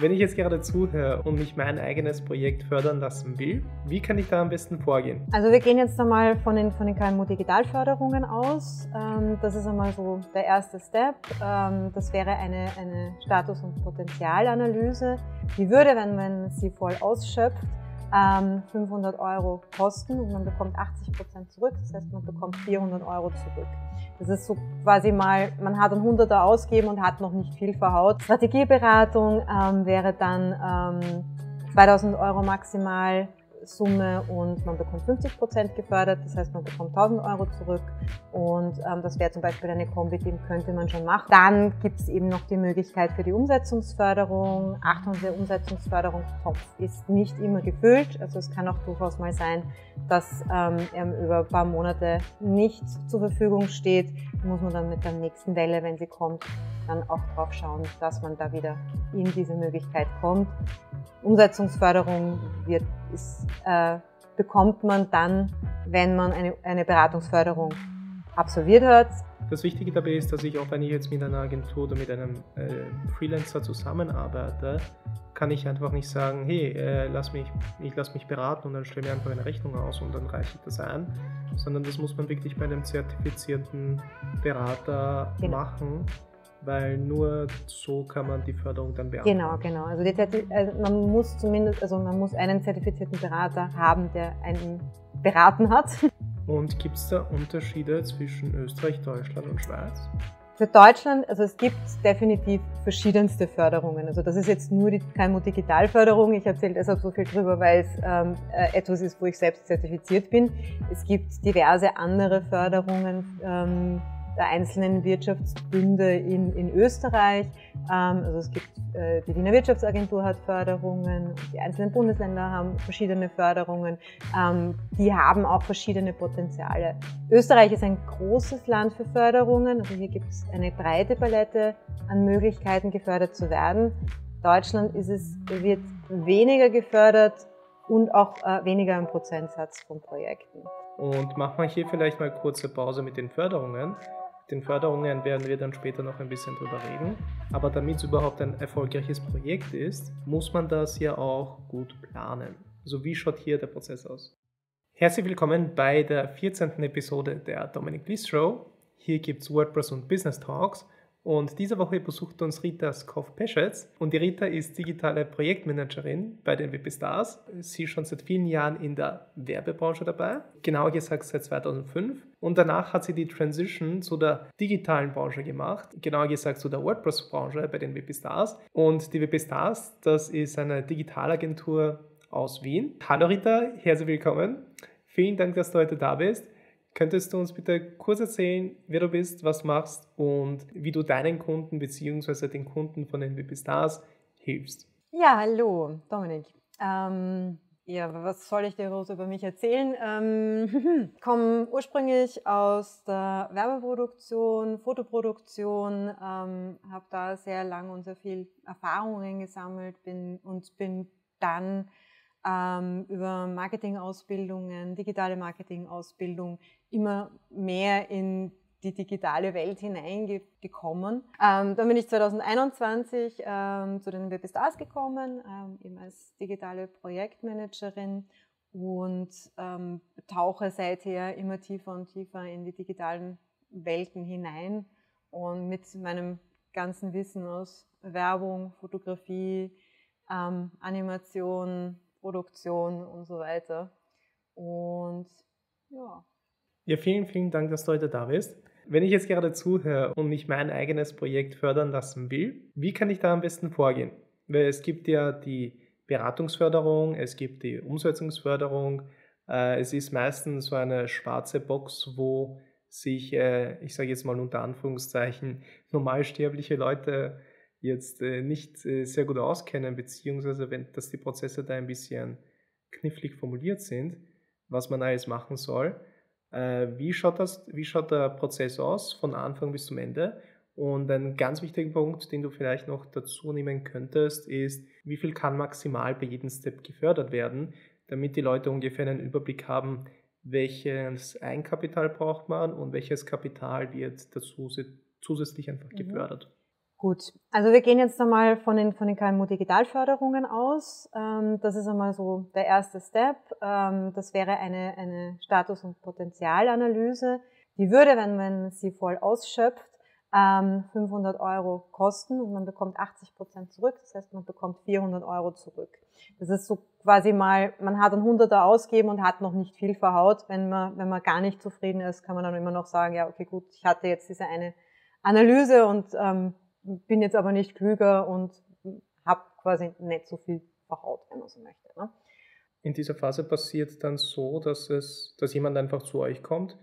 Wenn ich jetzt gerade zuhöre und mich mein eigenes Projekt fördern lassen will, wie kann ich da am besten vorgehen? Also wir gehen jetzt einmal von den, von den KMU Digitalförderungen aus. Ähm, das ist einmal so der erste Step. Ähm, das wäre eine, eine Status- und Potenzialanalyse. Die würde, wenn man sie voll ausschöpft, 500 ähm, Euro kosten und man bekommt 80 Prozent zurück. Das heißt, man bekommt 400 Euro zurück. Das ist so quasi mal, man hat ein Hunderter ausgeben und hat noch nicht viel verhaut. Strategieberatung ähm, wäre dann ähm, 2000 Euro maximal Summe und man bekommt 50 Prozent gefördert, das heißt man bekommt 1000 Euro zurück und ähm, das wäre zum Beispiel eine Kombi, die könnte man schon machen. Dann gibt es eben noch die Möglichkeit für die Umsetzungsförderung. Achtung, der Umsetzungsförderungstopf ist nicht immer gefüllt, also es kann auch durchaus mal sein, dass ähm, er über ein paar Monate nicht zur Verfügung steht, muss man dann mit der nächsten Welle, wenn sie kommt, dann auch drauf schauen, dass man da wieder in diese Möglichkeit kommt. Umsetzungsförderung wird, ist, äh, bekommt man dann, wenn man eine, eine Beratungsförderung absolviert hat. Das Wichtige dabei ist, dass ich auch wenn ich jetzt mit einer Agentur oder mit einem äh, Freelancer zusammenarbeite, kann ich einfach nicht sagen, hey, äh, lass mich, ich lasse mich beraten und dann stelle mir einfach eine Rechnung aus und dann reiche ich das ein, sondern das muss man wirklich bei einem zertifizierten Berater genau. machen weil nur so kann man die Förderung dann beantragen. Genau, genau. Also, also, man muss zumindest, also man muss einen zertifizierten Berater haben, der einen beraten hat. Und gibt es da Unterschiede zwischen Österreich, Deutschland und Schweiz? Für Deutschland, also es gibt definitiv verschiedenste Förderungen. Also das ist jetzt nur die KMU Digitalförderung. Ich erzähle deshalb so viel drüber, weil es ähm, äh, etwas ist, wo ich selbst zertifiziert bin. Es gibt diverse andere Förderungen. Ähm, der einzelnen Wirtschaftsbünde in, in Österreich. Ähm, also es gibt, äh, die Wiener Wirtschaftsagentur hat Förderungen, die einzelnen Bundesländer haben verschiedene Förderungen, ähm, die haben auch verschiedene Potenziale. Österreich ist ein großes Land für Förderungen, also hier gibt es eine breite Palette an Möglichkeiten gefördert zu werden. Deutschland ist es, wird weniger gefördert und auch äh, weniger im Prozentsatz von Projekten. Und machen wir hier vielleicht mal kurze Pause mit den Förderungen den Förderungen werden wir dann später noch ein bisschen drüber reden. Aber damit es überhaupt ein erfolgreiches Projekt ist, muss man das ja auch gut planen. Also wie schaut hier der Prozess aus? Herzlich willkommen bei der 14. Episode der Dominic Bliss Show. Hier gibt es WordPress und Business Talks und diese Woche besucht uns Rita Skoff-Peschetz. Und die Rita ist digitale Projektmanagerin bei den WP Stars. Sie ist schon seit vielen Jahren in der Werbebranche dabei, genauer gesagt seit 2005. Und danach hat sie die Transition zu der digitalen Branche gemacht, genauer gesagt zu der WordPress-Branche bei den WP Stars. Und die WP Stars, das ist eine Digitalagentur aus Wien. Hallo Rita, herzlich willkommen. Vielen Dank, dass du heute da bist. Könntest du uns bitte kurz erzählen, wer du bist, was machst und wie du deinen Kunden bzw. den Kunden von NWP Stars hilfst? Ja, hallo, Dominik. Ähm, ja, was soll ich dir über mich erzählen? Ähm, ich komme ursprünglich aus der Werbeproduktion, Fotoproduktion, ähm, habe da sehr lang und sehr viel Erfahrungen gesammelt bin und bin dann ähm, über Marketingausbildungen, digitale Marketingausbildung immer mehr in die digitale Welt hineingekommen. Ähm, dann bin ich 2021 ähm, zu den Webstars gekommen, ähm, eben als digitale Projektmanagerin und ähm, tauche seither immer tiefer und tiefer in die digitalen Welten hinein und mit meinem ganzen Wissen aus Werbung, Fotografie, ähm, Animation, Produktion und so weiter. Und ja. Ja, vielen, vielen Dank, dass du heute da bist. Wenn ich jetzt gerade zuhöre und mich mein eigenes Projekt fördern lassen will, wie kann ich da am besten vorgehen? Weil es gibt ja die Beratungsförderung, es gibt die Umsetzungsförderung. Äh, es ist meistens so eine schwarze Box, wo sich, äh, ich sage jetzt mal unter Anführungszeichen, normalsterbliche Leute jetzt äh, nicht sehr gut auskennen, beziehungsweise wenn dass die Prozesse da ein bisschen knifflig formuliert sind, was man alles machen soll. Äh, wie, schaut das, wie schaut der Prozess aus von Anfang bis zum Ende? Und ein ganz wichtiger Punkt, den du vielleicht noch dazu nehmen könntest, ist, wie viel kann maximal bei jedem Step gefördert werden, damit die Leute ungefähr einen Überblick haben, welches Eigenkapital braucht man und welches Kapital wird dazu zusätzlich einfach mhm. gefördert. Gut, also wir gehen jetzt einmal von den, von den KMU-Digitalförderungen aus. Ähm, das ist einmal so der erste Step. Ähm, das wäre eine, eine Status- und Potenzialanalyse. Die würde, wenn man sie voll ausschöpft, 500 ähm, Euro kosten und man bekommt 80 Prozent zurück. Das heißt, man bekommt 400 Euro zurück. Das ist so quasi mal, man hat ein Hunderter ausgeben und hat noch nicht viel verhaut. Wenn man, wenn man gar nicht zufrieden ist, kann man dann immer noch sagen, ja, okay, gut, ich hatte jetzt diese eine Analyse und bin jetzt aber nicht klüger und habe quasi nicht so viel verhaut, wenn man so möchte. Ne? In dieser Phase passiert dann so, dass es, dass jemand einfach zu euch kommt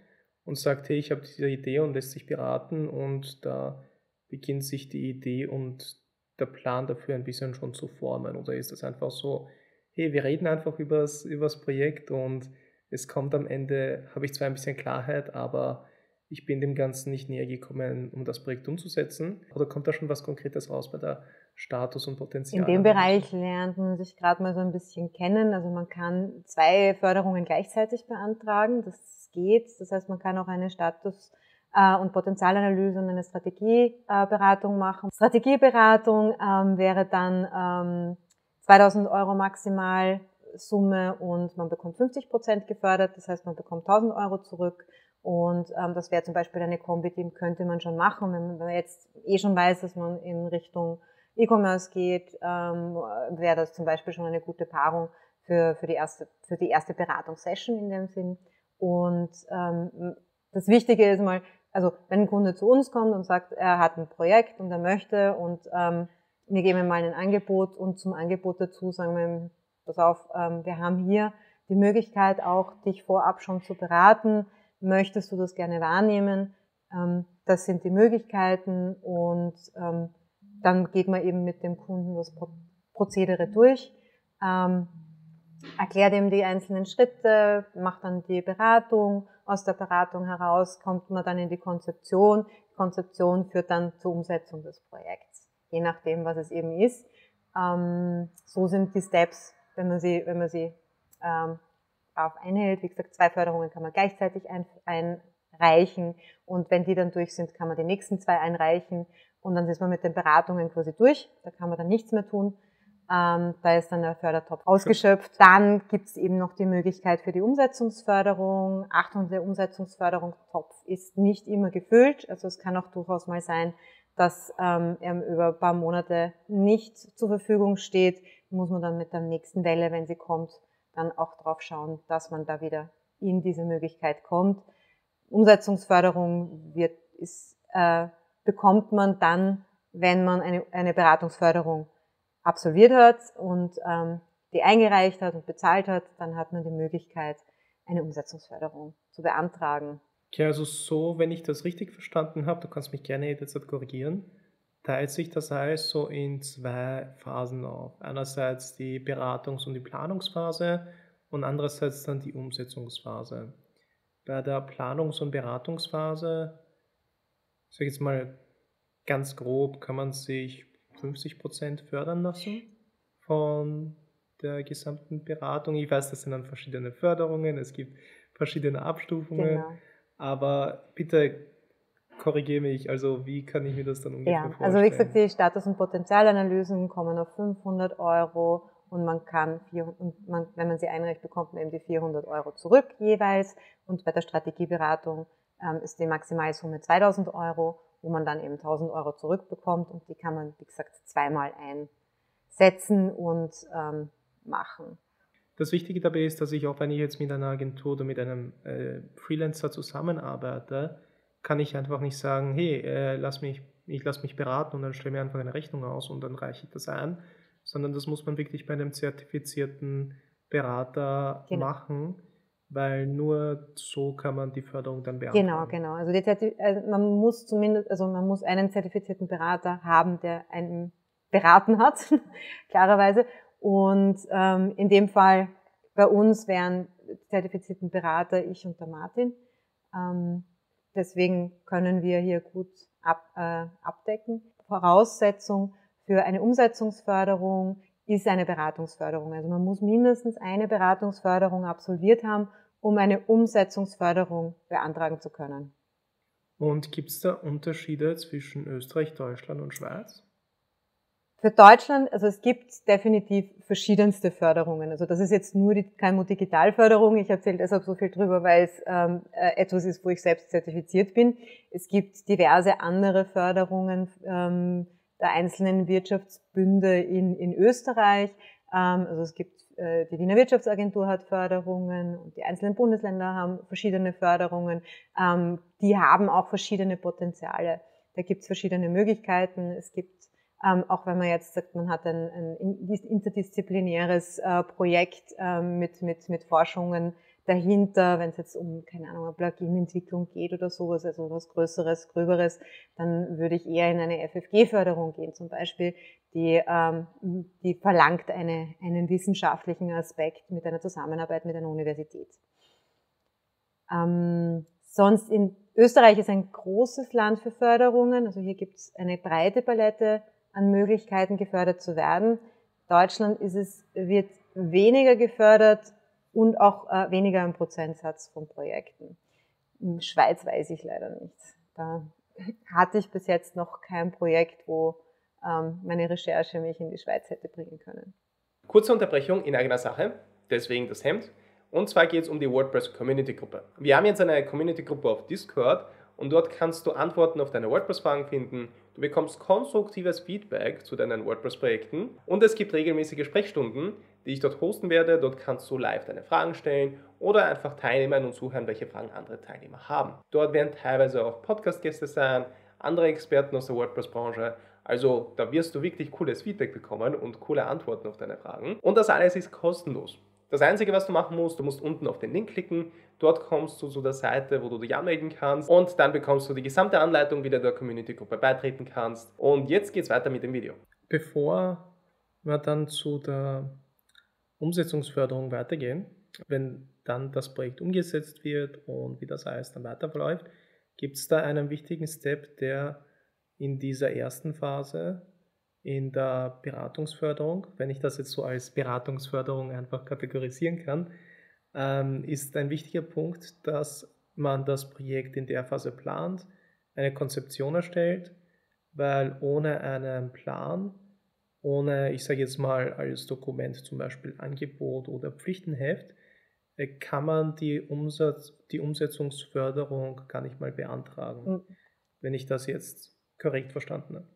und sagt, hey, ich habe diese Idee und lässt sich beraten und da beginnt sich die Idee und der Plan dafür ein bisschen schon zu formen? Oder ist das einfach so, hey, wir reden einfach über das Projekt und es kommt am Ende, habe ich zwar ein bisschen Klarheit, aber ich bin dem Ganzen nicht näher gekommen, um das Projekt umzusetzen? Oder kommt da schon was Konkretes raus bei der Status- und Potenzial? In dem Bereich lernt man sich gerade mal so ein bisschen kennen. Also man kann zwei Förderungen gleichzeitig beantragen. Das geht. Das heißt, man kann auch eine Status- äh, und Potenzialanalyse und eine Strategieberatung machen. Strategieberatung ähm, wäre dann 2000 ähm, Euro maximal Summe und man bekommt 50 Prozent gefördert. Das heißt, man bekommt 1000 Euro zurück und ähm, das wäre zum Beispiel eine Kombi, die könnte man schon machen, wenn man jetzt eh schon weiß, dass man in Richtung E-Commerce geht, ähm, wäre das zum Beispiel schon eine gute Paarung für, für, die, erste, für die erste Beratungssession in dem Sinn. Und ähm, das Wichtige ist mal, also wenn ein Kunde zu uns kommt und sagt, er hat ein Projekt und er möchte und ähm, wir geben ihm mal ein Angebot und zum Angebot dazu sagen wir ihm, pass auf, ähm, wir haben hier die Möglichkeit auch, dich vorab schon zu beraten möchtest du das gerne wahrnehmen? Ähm, das sind die Möglichkeiten und ähm, dann geht man eben mit dem Kunden das Prozedere durch, ähm, erklärt ihm die einzelnen Schritte, macht dann die Beratung. Aus der Beratung heraus kommt man dann in die Konzeption. Die Konzeption führt dann zur Umsetzung des Projekts, je nachdem, was es eben ist. so sind die Steps, wenn man sie, wenn man sie auf einhält. Wie gesagt, zwei Förderungen kann man gleichzeitig einreichen und wenn die dann durch sind, kann man die nächsten zwei einreichen und dann ist man mit den Beratungen quasi durch. Da kann man dann nichts mehr tun. Ähm, da ist dann der Fördertopf ausgeschöpft. Dann gibt es eben noch die Möglichkeit für die Umsetzungsförderung. Achtung, der Umsetzungsförderungstopf ist nicht immer gefüllt. Also es kann auch durchaus mal sein, dass ähm, er über ein paar Monate nicht zur Verfügung steht. Muss man dann mit der nächsten Welle, wenn sie kommt, dann auch drauf schauen, dass man da wieder in diese Möglichkeit kommt. Umsetzungsförderung wird, ist, äh, bekommt man dann, wenn man eine, eine Beratungsförderung absolviert hat und ähm, die eingereicht hat und bezahlt hat, dann hat man die Möglichkeit, eine Umsetzungsförderung zu beantragen. Ja, also so, wenn ich das richtig verstanden habe, du kannst mich gerne jederzeit korrigieren, teilt sich das alles so in zwei Phasen auf. Einerseits die Beratungs- und die Planungsphase und andererseits dann die Umsetzungsphase. Bei der Planungs- und Beratungsphase, ich jetzt mal ganz grob, kann man sich 50% fördern lassen von der gesamten Beratung. Ich weiß, das sind dann verschiedene Förderungen, es gibt verschiedene Abstufungen, genau. aber bitte korrigiere mich, also wie kann ich mir das dann ungefähr ja, vorstellen? Also wie gesagt, die Status- und Potenzialanalysen kommen auf 500 Euro und man kann, vier, und man, wenn man sie einreicht, bekommt man eben die 400 Euro zurück jeweils und bei der Strategieberatung ähm, ist die Maximalsumme 2000 Euro, wo man dann eben 1000 Euro zurückbekommt und die kann man, wie gesagt, zweimal einsetzen und ähm, machen. Das Wichtige dabei ist, dass ich auch, wenn ich jetzt mit einer Agentur oder mit einem äh, Freelancer zusammenarbeite, kann ich einfach nicht sagen, hey, äh, lass mich, ich lasse mich beraten und dann stelle mir einfach eine Rechnung aus und dann reiche ich das ein, sondern das muss man wirklich bei einem zertifizierten Berater genau. machen, weil nur so kann man die Förderung dann beantragen. Genau, genau. Also, also man muss zumindest, also man muss einen zertifizierten Berater haben, der einen beraten hat, klarerweise. Und ähm, in dem Fall bei uns wären zertifizierten Berater ich und der Martin. Ähm, Deswegen können wir hier gut ab, äh, abdecken. Voraussetzung für eine Umsetzungsförderung ist eine Beratungsförderung. Also man muss mindestens eine Beratungsförderung absolviert haben, um eine Umsetzungsförderung beantragen zu können. Und gibt es da Unterschiede zwischen Österreich, Deutschland und Schweiz? Für Deutschland, also es gibt definitiv verschiedenste Förderungen. Also das ist jetzt nur die KMU Digitalförderung. Ich erzähle deshalb so viel drüber, weil es ähm, äh, etwas ist, wo ich selbst zertifiziert bin. Es gibt diverse andere Förderungen ähm, der einzelnen Wirtschaftsbünde in, in Österreich. Ähm, also es gibt äh, die Wiener Wirtschaftsagentur hat Förderungen und die einzelnen Bundesländer haben verschiedene Förderungen. Ähm, die haben auch verschiedene Potenziale. Da gibt es verschiedene Möglichkeiten. Es gibt ähm, auch wenn man jetzt sagt, man hat ein, ein interdisziplinäres äh, Projekt ähm, mit, mit, mit Forschungen dahinter, wenn es jetzt um, keine Ahnung, Plugin-Entwicklung geht oder sowas, also was Größeres, Gröberes, dann würde ich eher in eine FFG-Förderung gehen zum Beispiel, die, ähm, die verlangt eine, einen wissenschaftlichen Aspekt mit einer Zusammenarbeit mit einer Universität. Ähm, sonst in Österreich ist ein großes Land für Förderungen, also hier gibt es eine breite Palette an Möglichkeiten gefördert zu werden. Deutschland ist es, wird weniger gefördert und auch äh, weniger im Prozentsatz von Projekten. In Schweiz weiß ich leider nicht. Da hatte ich bis jetzt noch kein Projekt, wo ähm, meine Recherche mich in die Schweiz hätte bringen können. Kurze Unterbrechung in eigener Sache, deswegen das Hemd. Und zwar geht es um die WordPress Community Gruppe. Wir haben jetzt eine Community Gruppe auf Discord und dort kannst du Antworten auf deine WordPress-Fragen finden. Du bekommst konstruktives Feedback zu deinen WordPress-Projekten und es gibt regelmäßige Sprechstunden, die ich dort hosten werde. Dort kannst du live deine Fragen stellen oder einfach teilnehmen und zuhören, welche Fragen andere Teilnehmer haben. Dort werden teilweise auch Podcast-Gäste sein, andere Experten aus der WordPress-Branche. Also da wirst du wirklich cooles Feedback bekommen und coole Antworten auf deine Fragen. Und das alles ist kostenlos. Das Einzige, was du machen musst, du musst unten auf den Link klicken. Dort kommst du zu der Seite, wo du dich anmelden kannst. Und dann bekommst du die gesamte Anleitung, wie du der Community-Gruppe beitreten kannst. Und jetzt geht's weiter mit dem Video. Bevor wir dann zu der Umsetzungsförderung weitergehen, wenn dann das Projekt umgesetzt wird und wie das alles dann weiterläuft, gibt es da einen wichtigen Step, der in dieser ersten Phase in der Beratungsförderung, wenn ich das jetzt so als Beratungsförderung einfach kategorisieren kann, ähm, ist ein wichtiger Punkt, dass man das Projekt in der Phase plant, eine Konzeption erstellt, weil ohne einen Plan, ohne, ich sage jetzt mal als Dokument zum Beispiel Angebot oder Pflichtenheft, äh, kann man die, Umsatz, die Umsetzungsförderung gar nicht mal beantragen, mhm. wenn ich das jetzt korrekt verstanden habe.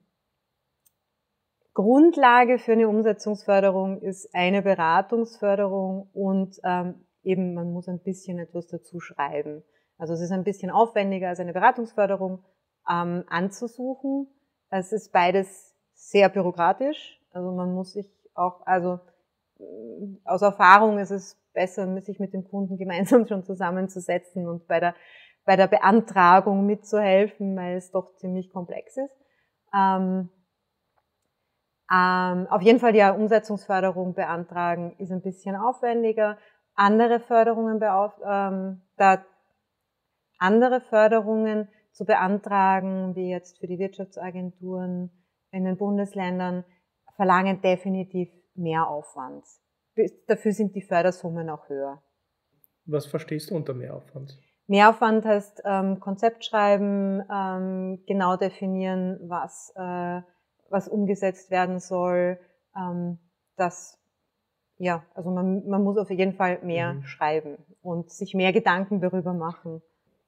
Grundlage für eine Umsetzungsförderung ist eine Beratungsförderung und ähm, eben man muss ein bisschen etwas dazu schreiben. Also es ist ein bisschen aufwendiger als eine Beratungsförderung ähm, anzusuchen. Es ist beides sehr bürokratisch. Also man muss sich auch, also aus Erfahrung ist es besser, sich mit dem Kunden gemeinsam schon zusammenzusetzen und bei der, bei der Beantragung mitzuhelfen, weil es doch ziemlich komplex ist. Ähm, ähm, auf jeden Fall die Umsetzungsförderung beantragen ist ein bisschen aufwendiger. Andere Förderungen, beauf ähm, da andere Förderungen zu beantragen, wie jetzt für die Wirtschaftsagenturen in den Bundesländern, verlangen definitiv mehr Aufwand. Dafür sind die Fördersummen auch höher. Was verstehst du unter Mehraufwand? Mehraufwand heißt ähm, Konzept schreiben, ähm, genau definieren, was äh, was umgesetzt werden soll. Ähm, das, ja, also man, man muss auf jeden Fall mehr mhm. schreiben und sich mehr Gedanken darüber machen.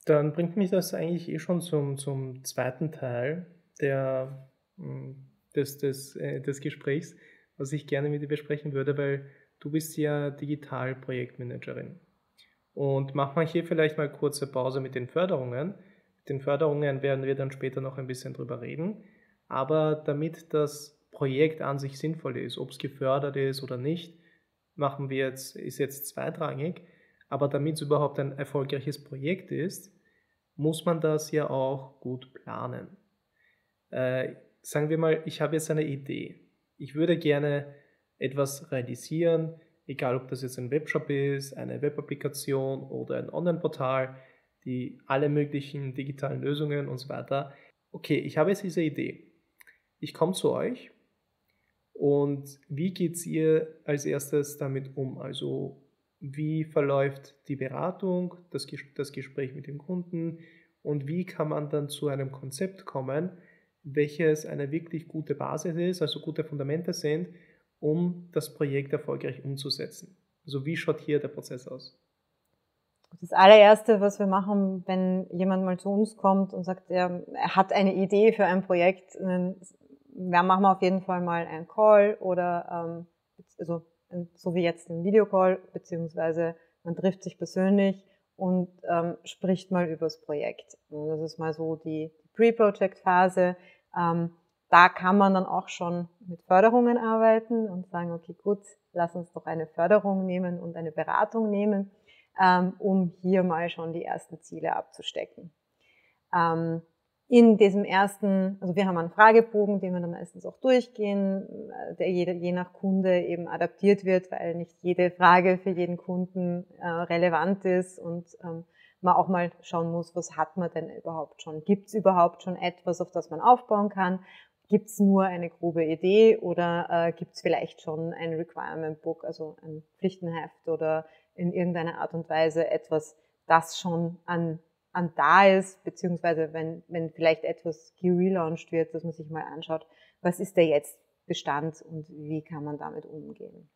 Dann bringt mich das eigentlich eh schon zum, zum zweiten Teil der, hm, des, des, äh, des Gesprächs, was ich gerne mit dir besprechen würde, weil du bist ja Digital-Projektmanagerin. Und machen wir hier vielleicht mal kurze Pause mit den Förderungen. Mit den Förderungen werden wir dann später noch ein bisschen drüber reden. Aber damit das Projekt an sich sinnvoll ist, ob es gefördert ist oder nicht, machen wir jetzt, ist jetzt zweitrangig. Aber damit es überhaupt ein erfolgreiches Projekt ist, muss man das ja auch gut planen. Äh, sagen wir mal, ich habe jetzt eine Idee. Ich würde gerne etwas realisieren, egal ob das jetzt ein Webshop ist, eine Webapplikation oder ein Online-Portal, die alle möglichen digitalen Lösungen und so weiter. Okay, ich habe jetzt diese Idee ich komme zu euch und wie geht es ihr als erstes damit um? Also wie verläuft die Beratung, das, das Gespräch mit dem Kunden und wie kann man dann zu einem Konzept kommen, welches eine wirklich gute Basis ist, also gute Fundamente sind, um das Projekt erfolgreich umzusetzen. Also wie schaut hier der Prozess aus? Das allererste, was wir machen, wenn jemand mal zu uns kommt und sagt, er, er hat eine Idee für ein Projekt, dann machen wir auf jeden Fall mal einen Call oder ähm, also so wie jetzt ein Videocall, beziehungsweise man trifft sich persönlich und ähm, spricht mal über das Projekt. Und das ist mal so die Pre-Project-Phase. Ähm, da kann man dann auch schon mit Förderungen arbeiten und sagen, okay, gut, lass uns doch eine Förderung nehmen und eine Beratung nehmen, ähm, um hier mal schon die ersten Ziele abzustecken. Ähm, in diesem ersten, also wir haben einen Fragebogen, den wir dann meistens auch durchgehen, äh, der je, je nach Kunde eben adaptiert wird, weil nicht jede Frage für jeden Kunden äh, relevant ist und ähm, man auch mal schauen muss, was hat man denn überhaupt schon? Gibt es überhaupt schon etwas, auf das man aufbauen kann? Gibt es nur eine grobe Idee oder äh, gibt es vielleicht schon ein Requirement Book, also ein Pflichtenheft oder in irgendeiner Art und Weise etwas, das schon an an da ist, beziehungsweise wenn, wenn vielleicht etwas gelauncht wird, dass man sich mal anschaut, was ist der jetzt Bestand und wie kann man damit umgehen.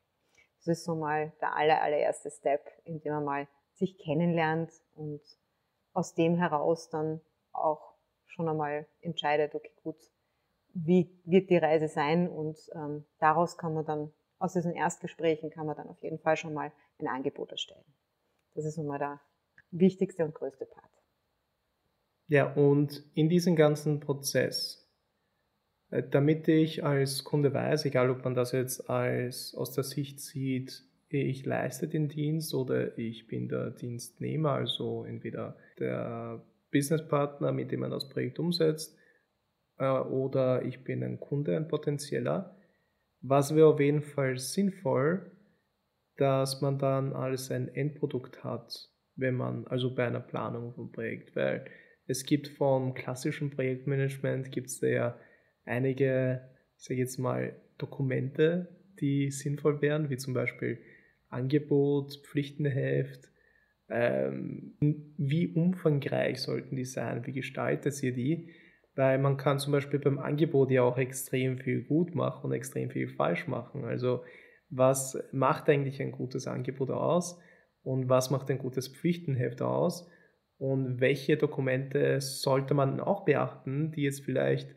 Das ist so mal der aller, allererste Step, in dem man mal sich kennenlernt und aus dem heraus dann auch schon einmal entscheidet, okay, gut, wie wird die Reise sein und ähm, daraus kann man dann, aus diesen Erstgesprächen kann man dann auf jeden Fall schon mal ein Angebot erstellen. Das ist nun mal der wichtigste und größte Part. Ja, und in diesem ganzen Prozess, äh, damit ich als Kunde weiß, egal ob man das jetzt als aus der Sicht sieht, ich leiste den Dienst oder ich bin der Dienstnehmer, also entweder der Businesspartner, mit dem man das Projekt umsetzt, äh, oder ich bin ein Kunde, ein potenzieller. Was wäre auf jeden Fall sinnvoll, dass man dann als ein Endprodukt hat, wenn man, also bei einer Planung vom Projekt, weil es gibt vom klassischen Projektmanagement gibt es ja einige, ich sage jetzt mal, Dokumente, die sinnvoll wären, wie zum Beispiel Angebot, Pflichtenheft. Ähm, wie umfangreich sollten die sein? Wie gestaltet ihr die? Weil man kann zum Beispiel beim Angebot ja auch extrem viel gut machen und extrem viel falsch machen. Also was macht eigentlich ein gutes Angebot aus und was macht ein gutes Pflichtenheft aus? Und welche Dokumente sollte man auch beachten, die jetzt vielleicht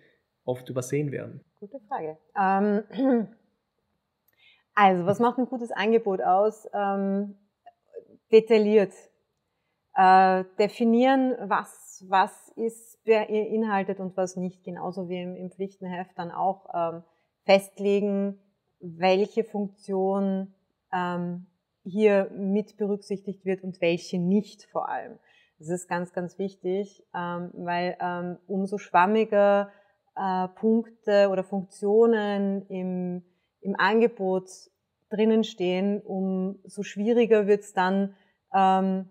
oft übersehen werden? Gute Frage. Ähm, also, was macht ein gutes Angebot aus? Ähm, detailliert. Äh, definieren, was, was ist beinhaltet und was nicht, genauso wie im, im Pflichtenheft dann auch ähm, festlegen, welche Funktion ähm, hier mit berücksichtigt wird und welche nicht vor allem. Das ist ganz, ganz wichtig, ähm, weil ähm, umso schwammiger äh, Punkte oder Funktionen im, im Angebot drinnen stehen, umso schwieriger wird es dann, ähm,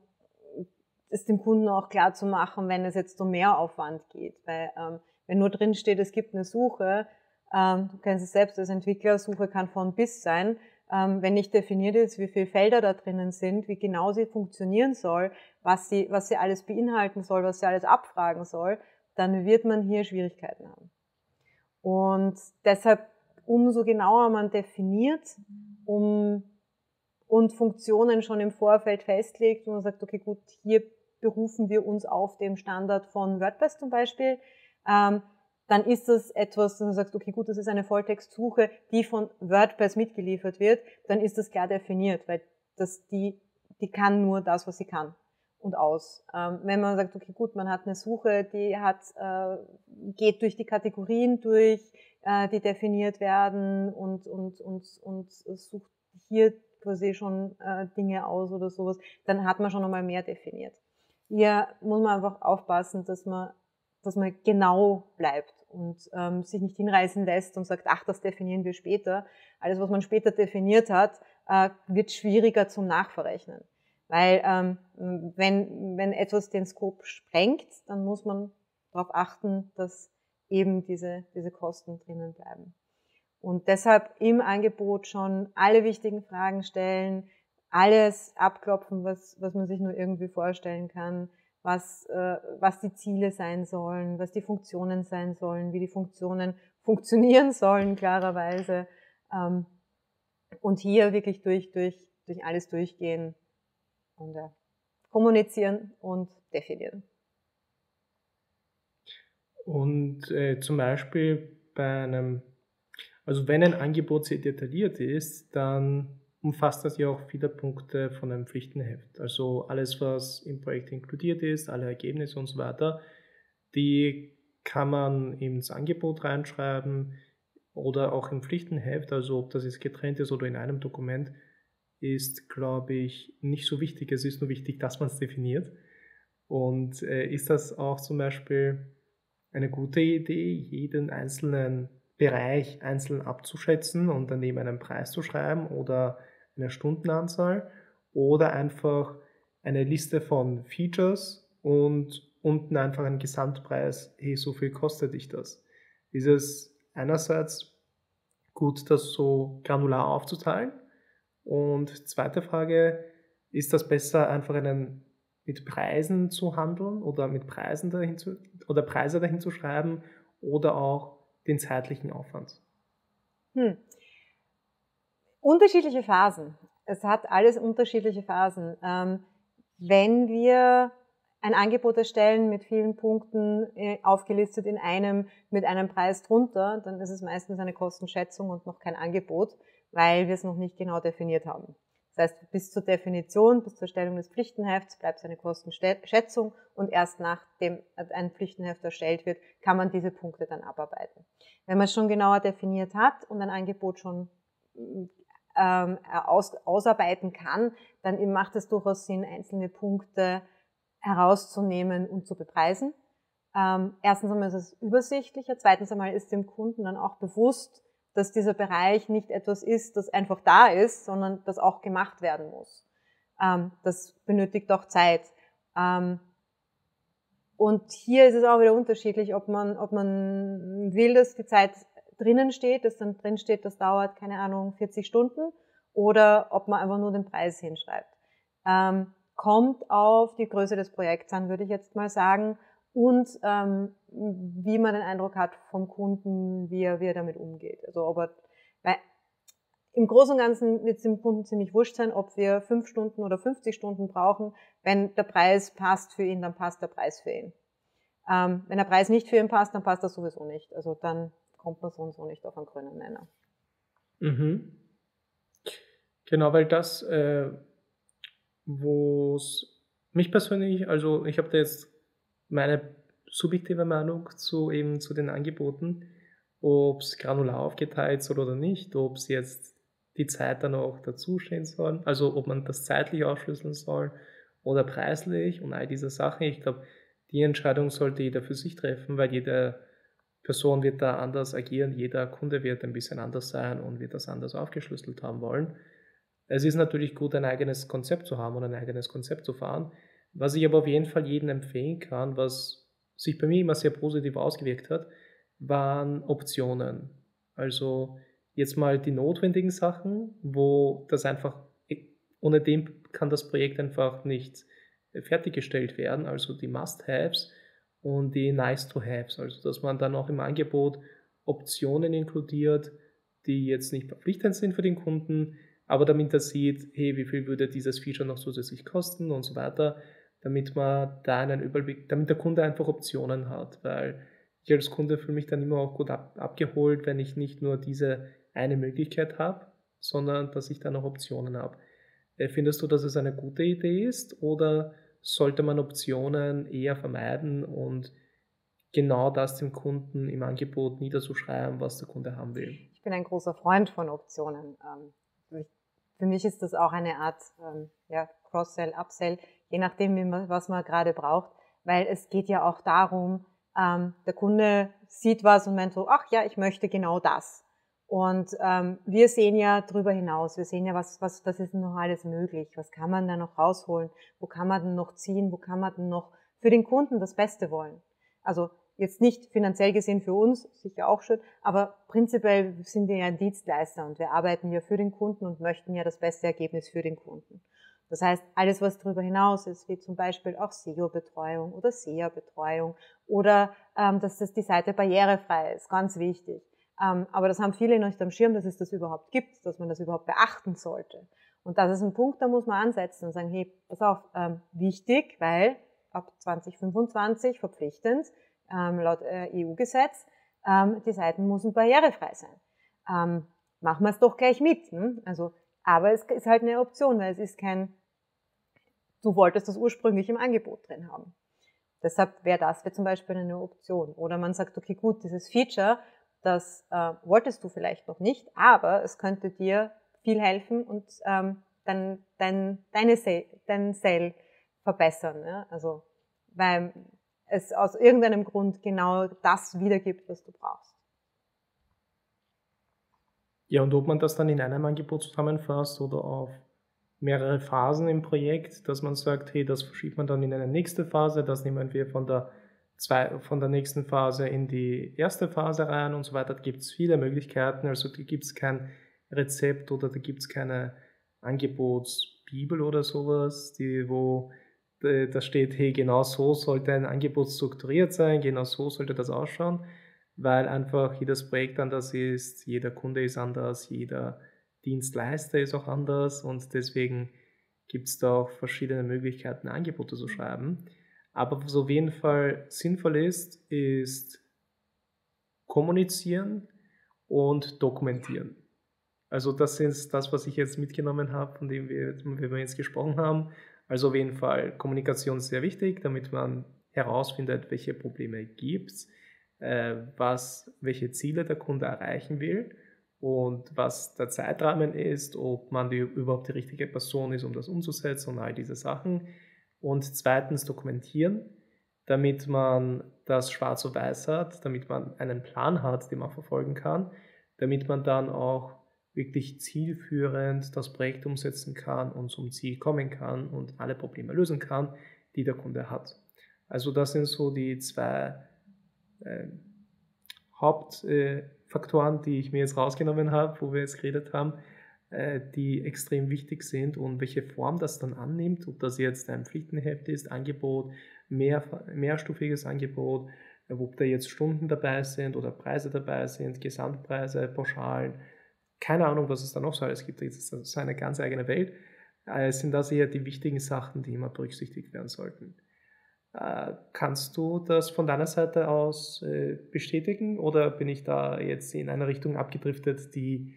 es dem Kunden auch klar zu machen, wenn es jetzt um Mehraufwand geht. Weil ähm, wenn nur drin steht, es gibt eine Suche, ähm, du kennst es selbst als Entwickler, Suche kann von bis sein, wenn nicht definiert ist, wie viele Felder da drinnen sind, wie genau sie funktionieren soll, was sie, was sie alles beinhalten soll, was sie alles abfragen soll, dann wird man hier Schwierigkeiten haben. Und deshalb umso genauer man definiert um, und Funktionen schon im Vorfeld festlegt und man sagt, okay, gut, hier berufen wir uns auf dem Standard von WordPress zum Beispiel, ähm, dann ist das etwas, dass du sagst, okay, gut, das ist eine Volltextsuche, die von WordPress mitgeliefert wird, dann ist das klar definiert, weil das die, die kann nur das, was sie kann und aus. Ähm, wenn man sagt, okay, gut, man hat eine Suche, die hat, äh, geht durch die Kategorien durch, äh, die definiert werden und, und, und, und sucht hier quasi schon äh, Dinge aus oder sowas, dann hat man schon einmal mehr definiert. Hier muss man einfach aufpassen, dass man, dass man genau bleibt und ähm, sich nicht hinreißen lässt und sagt, ach, das definieren wir später. Alles, was man später definiert hat, äh, wird schwieriger zum Nachverrechnen. Weil ähm, wenn, wenn etwas den Scope sprengt, dann muss man darauf achten, dass eben diese, diese Kosten drinnen bleiben. Und deshalb im Angebot schon alle wichtigen Fragen stellen, alles abklopfen, was, was man sich nur irgendwie vorstellen kann, was, äh, was die Ziele sein sollen, was die Funktionen sein sollen, wie die Funktionen funktionieren sollen, klarerweise. Ähm, und hier wirklich durch, durch, durch alles durchgehen und äh, kommunizieren und definieren. Und äh, zum Beispiel bei einem, also wenn ein Angebot sehr detailliert ist, dann umfasst das ja auch viele Punkte von einem Pflichtenheft. Also alles, was im Projekt inkludiert ist, alle Ergebnisse und so weiter, die kann man ins Angebot reinschreiben oder auch im Pflichtenheft, also ob das jetzt getrennt ist oder in einem Dokument, ist, glaube ich, nicht so wichtig. Es ist nur wichtig, dass man es definiert. Und äh, ist das auch zum Beispiel eine gute Idee, jeden einzelnen Bereich einzeln abzuschätzen und daneben einen Preis zu schreiben oder eine Stundenanzahl oder einfach eine Liste von Features und unten einfach einen Gesamtpreis, hey, so viel kostet dich das. Ist es einerseits gut, das so granular aufzuteilen und zweite Frage, ist das besser, einfach einen mit Preisen zu handeln oder mit Preisen dahin zu, oder Preise dahin zu schreiben oder auch den zeitlichen Aufwand? Hm. Unterschiedliche Phasen. Es hat alles unterschiedliche Phasen. Ähm, wenn wir ein Angebot erstellen mit vielen Punkten äh, aufgelistet in einem mit einem Preis drunter, dann ist es meistens eine Kostenschätzung und noch kein Angebot weil wir es noch nicht genau definiert haben. Das heißt, bis zur Definition, bis zur Stellung des Pflichtenhefts bleibt es eine Kostenschätzung und erst nachdem ein Pflichtenheft erstellt wird, kann man diese Punkte dann abarbeiten. Wenn man es schon genauer definiert hat und ein Angebot schon ähm, aus, ausarbeiten kann, dann macht es durchaus Sinn, einzelne Punkte herauszunehmen und zu bepreisen. Ähm, erstens einmal ist es übersichtlicher, zweitens einmal ist dem Kunden dann auch bewusst, dass dieser Bereich nicht etwas ist, das einfach da ist, sondern das auch gemacht werden muss. Ähm, das benötigt auch Zeit. Ähm, und hier ist es auch wieder unterschiedlich, ob man, ob man will, dass die Zeit drinnen steht, dass dann drin steht, das dauert, keine Ahnung, 40 Stunden, oder ob man einfach nur den Preis hinschreibt. Ähm, kommt auf die Größe des Projekts an, würde ich jetzt mal sagen und ähm, wie man den Eindruck hat vom Kunden, wie er, wie er damit umgeht. Also ob er, weil im Großen und Ganzen wird es dem Kunden ziemlich wurscht sein, ob wir fünf Stunden oder 50 Stunden brauchen. Wenn der Preis passt für ihn, dann passt der Preis für ihn. Ähm, wenn der Preis nicht für ihn passt, dann passt er sowieso nicht. Also dann kommt man so und so nicht auf einen grünen Nenner. Mhm. Genau, weil das, äh, wo es mich persönlich, also ich habe da jetzt meine subjektive Meinung zu eben zu den Angeboten, ob es granular aufgeteilt soll oder nicht, ob es jetzt die Zeit dann auch dazustehen soll, also ob man das zeitlich aufschlüsseln soll oder preislich und all diese Sachen. Ich glaube, die Entscheidung sollte jeder für sich treffen, weil jede Person wird da anders agieren, jeder Kunde wird ein bisschen anders sein und wird das anders aufgeschlüsselt haben wollen. Es ist natürlich gut, ein eigenes Konzept zu haben und ein eigenes Konzept zu fahren. Was ich aber auf jeden Fall jedem empfehlen kann, was sich bei mir immer sehr positiv ausgewirkt hat, waren Optionen. Also jetzt mal die notwendigen Sachen, wo das einfach, ohne dem kann das Projekt einfach nicht fertiggestellt werden, also die Must-Haves und die Nice-to-Haves, also dass man dann auch im Angebot Optionen inkludiert, die jetzt nicht verpflichtend sind für den Kunden, aber damit er sieht, hey, wie viel würde dieses Feature noch zusätzlich kosten und so weiter damit man da einen Überblick, damit der Kunde einfach Optionen hat, weil ich als Kunde fühle mich dann immer auch gut ab, abgeholt, wenn ich nicht nur diese eine Möglichkeit habe, sondern dass ich da noch Optionen habe. Äh, findest du, dass es eine gute Idee ist oder sollte man Optionen eher vermeiden und genau das dem Kunden im Angebot niederzuschreiben, was der Kunde haben will? Ich bin ein großer Freund von Optionen. Ähm, für mich ist das auch eine Art ähm, ja, Cross-Sell, Upsell je nachdem, was man gerade braucht, weil es geht ja auch darum, ähm, der Kunde sieht was und meint so, ach ja, ich möchte genau das. Und ähm, wir sehen ja darüber hinaus, wir sehen ja, was, was, was ist noch alles möglich, was kann man da noch rausholen, wo kann man denn noch ziehen, wo kann man denn noch für den Kunden das Beste wollen. Also jetzt nicht finanziell gesehen für uns, sicher auch schön, aber prinzipiell sind wir ja ein Dienstleister und wir arbeiten ja für den Kunden und möchten ja das beste Ergebnis für den Kunden. Das heißt, alles, was darüber hinaus ist, wie zum Beispiel auch SEO-Betreuung oder SEA-Betreuung oder ähm, dass das die Seite barrierefrei ist, ganz wichtig. Ähm, aber das haben viele nicht am Schirm, dass es das überhaupt gibt, dass man das überhaupt beachten sollte. Und das ist ein Punkt, da muss man ansetzen und sagen, hey, pass auf, ähm, wichtig, weil ab 2025 verpflichtend, ähm, laut äh, EU-Gesetz, die Seiten müssen barrierefrei sein. Machen wir es doch gleich mit. Hm? Also, aber es ist halt eine Option, weil es ist kein, du wolltest das ursprünglich im Angebot drin haben. Deshalb wäre das für zum Beispiel eine Option. Oder man sagt, okay, gut, dieses Feature, das äh, wolltest du vielleicht noch nicht, aber es könnte dir viel helfen und ähm, dann dein, deine Sale, dein Sale verbessern. Ja? Also, weil es aus irgendeinem Grund genau das wiedergibt, was du brauchst. Ja, und ob man das dann in einem Angebot zusammenfasst oder auf mehrere Phasen im Projekt, dass man sagt, hey, das verschiebt man dann in eine nächste Phase, das nehmen wir von der, zwei, von der nächsten Phase in die erste Phase rein und so weiter. Da gibt es viele Möglichkeiten, also da gibt es kein Rezept oder da gibt es keine Angebotsbibel oder sowas, die, wo da steht, hey, genau so sollte ein Angebot strukturiert sein, genau so sollte das ausschauen, weil einfach jedes Projekt anders ist, jeder Kunde ist anders, jeder Dienstleister ist auch anders und deswegen gibt es da auch verschiedene Möglichkeiten, Angebote zu schreiben. Aber was auf jeden Fall sinnvoll ist, ist kommunizieren und dokumentieren. Also das ist das, was ich jetzt mitgenommen habe, von dem wir, wir jetzt gesprochen haben. Also auf jeden Fall Kommunikation ist sehr wichtig, damit man herausfindet, welche Probleme gibt es, äh, welche Ziele der Kunde erreichen will und was der Zeitrahmen ist, ob man die, überhaupt die richtige Person ist, um das umzusetzen und all diese Sachen. Und zweitens dokumentieren, damit man das schwarz auf weiß hat, damit man einen Plan hat, den man verfolgen kann, damit man dann auch wirklich zielführend das Projekt umsetzen kann und zum Ziel kommen kann und alle Probleme lösen kann, die der Kunde hat. Also das sind so die zwei äh, Hauptfaktoren, äh, die ich mir jetzt rausgenommen habe, wo wir jetzt geredet haben, die extrem wichtig sind und welche Form das dann annimmt, ob das jetzt ein Pflichtenheft ist, Angebot, mehr, mehrstufiges Angebot, ob da jetzt Stunden dabei sind oder Preise dabei sind, Gesamtpreise, Pauschalen, keine Ahnung, was es da noch so alles gibt. Das ist eine ganz eigene Welt. Äh, es sind das eher die wichtigen Sachen, die immer berücksichtigt werden sollten. Äh, kannst du das von deiner Seite aus äh, bestätigen oder bin ich da jetzt in eine Richtung abgedriftet, die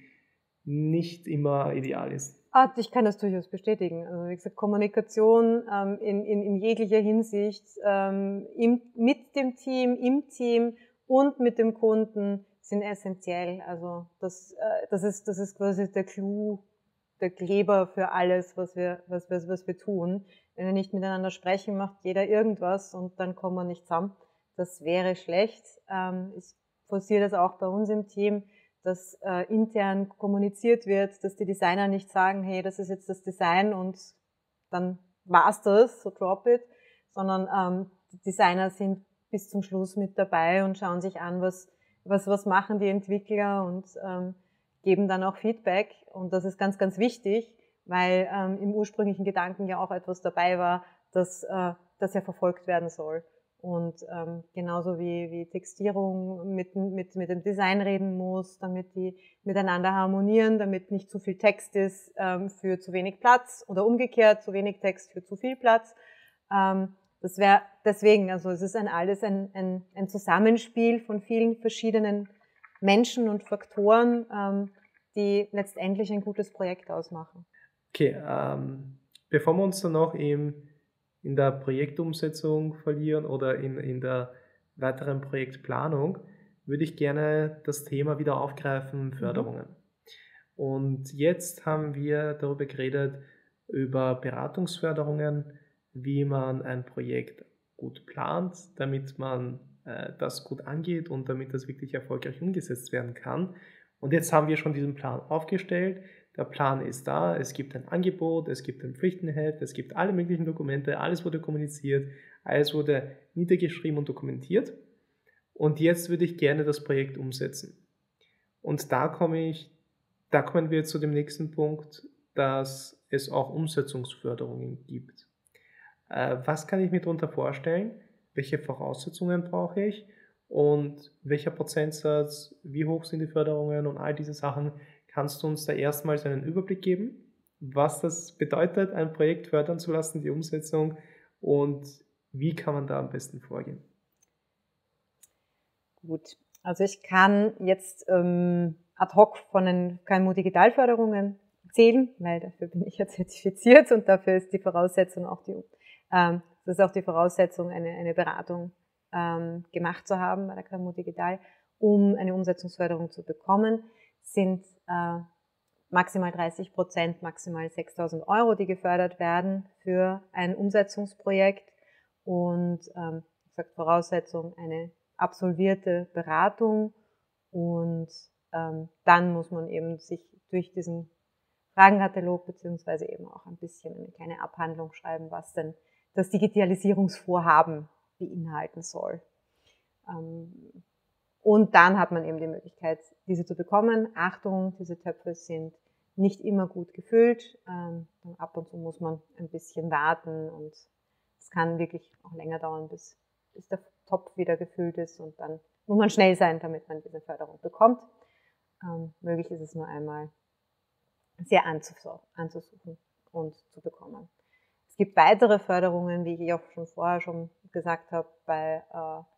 nicht immer ideal ist? Ah, ich kann das durchaus bestätigen. Also wie gesagt, Kommunikation ähm, in, in, in, jeglicher Hinsicht ähm, im, mit dem Team, im Team und mit dem Kunden sind essentiell. Also das, äh, das, ist, das ist quasi der Clou, der Kleber für alles, was wir, was, was, was wir tun. Wenn wir nicht miteinander sprechen, macht jeder irgendwas und dann kommen wir nicht zusammen. Das wäre schlecht. Ähm, ich forciere das auch bei uns im Team, dass äh, intern kommuniziert wird, dass die Designer nicht sagen, hey, das ist jetzt das Design und dann war's das, so drop it, sondern ähm, die Designer sind bis zum Schluss mit dabei und schauen sich an, was, was, was machen die Entwickler und ähm, geben dann auch Feedback. Und das ist ganz, ganz wichtig, weil ähm, im ursprünglichen Gedanken ja auch etwas dabei war, dass äh, das ja verfolgt werden soll. Und ähm, genauso wie, wie Textierung mit, mit, mit dem Design reden muss, damit die miteinander harmonieren, damit nicht zu viel Text ist ähm, für zu wenig Platz oder umgekehrt, zu wenig Text für zu viel Platz. Ähm, das wäre deswegen, also es ist ein alles ein, ein, ein Zusammenspiel von vielen verschiedenen Menschen und Faktoren, ähm, die letztendlich ein gutes Projekt ausmachen. Okay, ähm, bevor wir uns dann noch im, in der Projektumsetzung verlieren oder in, in der weiteren Projektplanung, würde ich gerne das Thema wieder aufgreifen, mhm. Förderungen. Mhm. Und jetzt haben wir darüber geredet, über Beratungsförderungen, wie man ein Projekt gut plant, damit man äh, das gut angeht und damit das wirklich erfolgreich umgesetzt werden kann. Und jetzt haben wir schon diesen Plan aufgestellt. Der Plan ist da, es gibt ein Angebot, es gibt ein Pflichtenheft, es gibt alle möglichen Dokumente, alles wurde kommuniziert, alles wurde niedergeschrieben und dokumentiert. Und jetzt würde ich gerne das Projekt umsetzen. Und da komme ich, da kommen wir zu dem nächsten Punkt, dass es auch Umsetzungsförderungen gibt. Äh, was kann ich mir darunter vorstellen? Welche Voraussetzungen brauche ich? Und welcher Prozentsatz, wie hoch sind die Förderungen und all diese Sachen? Kannst du uns da erstmals einen Überblick geben, was das bedeutet, ein Projekt fördern zu lassen, die Umsetzung und wie kann man da am besten vorgehen? Gut, also ich kann jetzt ähm, ad hoc von den KMU Digitalförderungen zählen, weil dafür bin ich ja zertifiziert und dafür ist die Voraussetzung auch die, ähm, das ist auch die Voraussetzung, eine, eine Beratung ähm, gemacht zu haben bei der KMU Digital, um eine Umsetzungsförderung zu bekommen, sind äh, maximal 30 Prozent, maximal 6.000 Euro, die gefördert werden für ein Umsetzungsprojekt und ähm, gesagt, Voraussetzung eine absolvierte Beratung und ähm, dann muss man eben sich durch diesen Fragenkatalog beziehungsweise eben auch ein bisschen eine kleine Abhandlung schreiben, was denn das Digitalisierungsvorhaben beinhalten soll. Ähm, und dann hat man eben die Möglichkeit, diese zu bekommen. Achtung, diese Töpfe sind nicht immer gut gefüllt. Ähm, ab und zu muss man ein bisschen warten und es kann wirklich auch länger dauern, bis, bis der Topf wieder gefüllt ist und dann muss man schnell sein, damit man diese Förderung bekommt. Ähm, möglich ist es nur einmal sehr anzusuchen und zu bekommen. Es gibt weitere Förderungen, wie ich auch schon vorher schon gesagt habe, bei äh,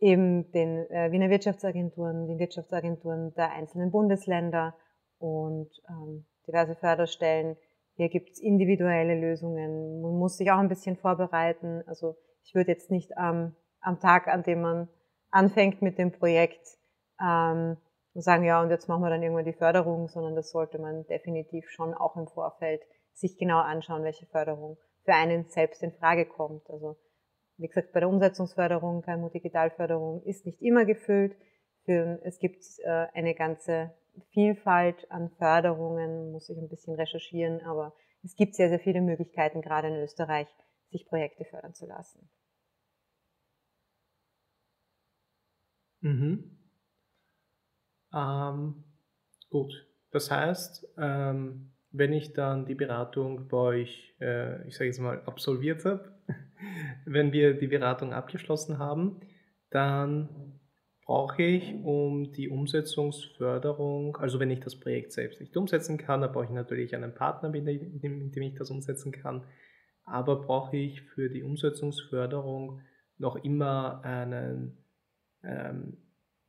eben den äh, Wiener Wirtschaftsagenturen, den Wirtschaftsagenturen der einzelnen Bundesländer und ähm, diverse Förderstellen. Hier gibt es individuelle Lösungen. Man muss sich auch ein bisschen vorbereiten. Also ich würde jetzt nicht ähm, am Tag, an dem man anfängt mit dem Projekt, ähm, sagen, ja, und jetzt machen wir dann irgendwann die Förderung, sondern das sollte man definitiv schon auch im Vorfeld sich genau anschauen, welche Förderung für einen selbst in Frage kommt. Also wie gesagt, bei der Umsetzungsförderung, KMU Digitalförderung ist nicht immer gefüllt. Es gibt äh, eine ganze Vielfalt an Förderungen, muss ich ein bisschen recherchieren, aber es gibt sehr, sehr viele Möglichkeiten, gerade in Österreich, sich Projekte fördern zu lassen. Mhm. Ähm, gut, das heißt, ähm, wenn ich dann die Beratung bei euch, äh, ich sage jetzt mal, absolviert habe, wenn wir die Beratung abgeschlossen haben, dann brauche ich, um die Umsetzungsförderung, also wenn ich das Projekt selbst nicht umsetzen kann, dann brauche ich natürlich einen Partner, mit dem, ich das umsetzen kann, aber brauche ich für die Umsetzungsförderung noch immer einen, ähm,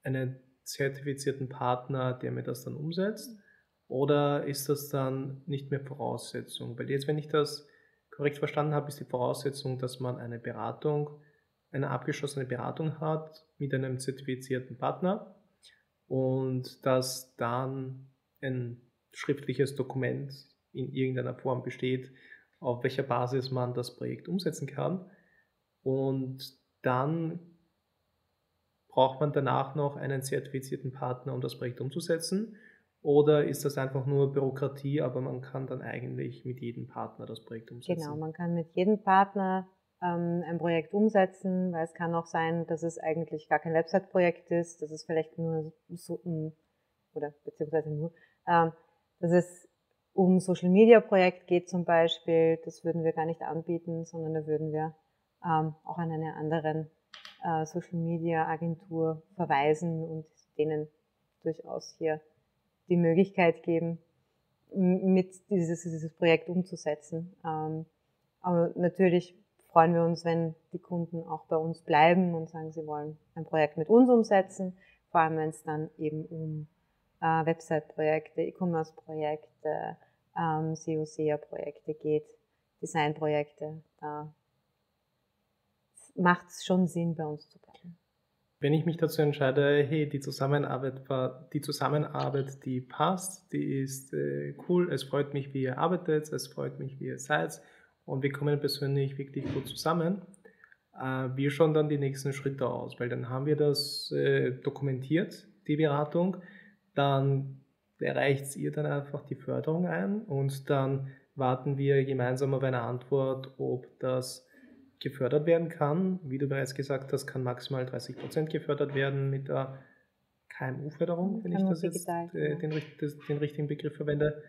einen zertifizierten Partner, der mir das dann umsetzt? Oder ist das dann nicht mehr Voraussetzung? Weil jetzt, wenn ich das korrekt verstanden habe, ist die Voraussetzung, dass man eine Beratung eine abgeschlossene Beratung hat mit einem zertifizierten Partner und dass dann ein schriftliches Dokument in irgendeiner Form besteht, auf welcher Basis man das Projekt umsetzen kann. Und dann braucht man danach noch einen zertifizierten Partner, um das Projekt umzusetzen. Oder ist das einfach nur Bürokratie, aber man kann dann eigentlich mit jedem Partner das Projekt umsetzen? Genau, man kann mit jedem Partner ähm, ein Projekt umsetzen, weil es kann auch sein, dass es eigentlich gar kein Website-Projekt ist, dass es vielleicht nur so, oder beziehungsweise nur, ähm, dass es um Social-Media-Projekt geht zum Beispiel, das würden wir gar nicht anbieten, sondern da würden wir ähm, auch an eine anderen äh, Social-Media-Agentur verweisen und denen durchaus hier die Möglichkeit geben, mit dieses, dieses Projekt umzusetzen. Ähm, aber natürlich freuen wir uns, wenn die Kunden auch bei uns bleiben und sagen, sie wollen ein Projekt mit uns umsetzen, vor allem wenn es dann eben um äh, Website-Projekte, E-Commerce-Projekte, ähm, SEO-SEA-Projekte geht, Design-Projekte. Da macht es schon Sinn, bei uns zu bleiben. Wenn ich mich dazu entscheide, hey, die Zusammenarbeit, die Zusammenarbeit, die passt, die ist äh, cool, es freut mich, wie ihr arbeitet, es freut mich, wie ihr seid, und wir kommen persönlich wirklich gut zusammen. Äh, wir schauen dann die nächsten Schritte aus, weil dann haben wir das äh, dokumentiert, die Beratung, dann erreicht ihr dann einfach die Förderung ein und dann warten wir gemeinsam auf eine Antwort, ob das gefördert werden kann. Wie du bereits gesagt hast, kann maximal 30 Prozent gefördert werden mit der KMU-Förderung, wenn ich das jetzt äh, den, den, richtigen Begriff verwende.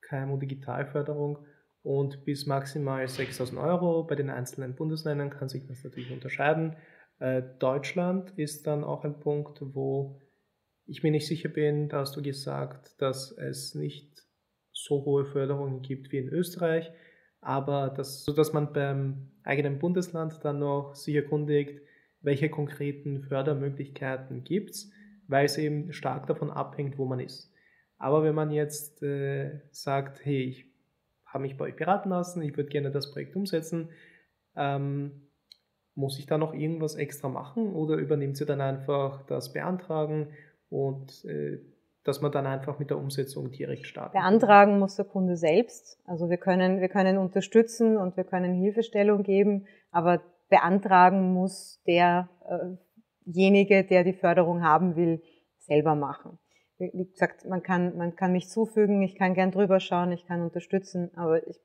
KMU Digitalförderung und bis maximal 6000 Euro. Bei den einzelnen Bundesländern kann sich das natürlich unterscheiden. Äh, Deutschland ist dann auch ein Punkt, wo ich mir nicht sicher bin, da hast du gesagt, dass es nicht so hohe Förderungen gibt wie in Österreich, aber das, so dass man beim eigenen Bundesland dann noch sich erkundigt, welche konkreten Fördermöglichkeiten gibt es, weil es eben stark davon abhängt, wo man ist. Aber wenn man jetzt äh, sagt, hey, ich habe mich bei euch beraten lassen, ich würde gerne das Projekt umsetzen, ähm, muss ich da noch irgendwas extra machen oder übernimmt ihr dann einfach das Beantragen und äh, dass man dann einfach mit der Umsetzung direkt startet? Beantragen muss der Kunde selbst. Also wir können, wir können unterstützen und wir können Hilfestellung geben, aber beantragen muss derjenige, der die Förderung haben will, selber machen. Wie gesagt, man kann, man kann mich zufügen, ich kann gern drüber schauen, ich kann unterstützen, aber ich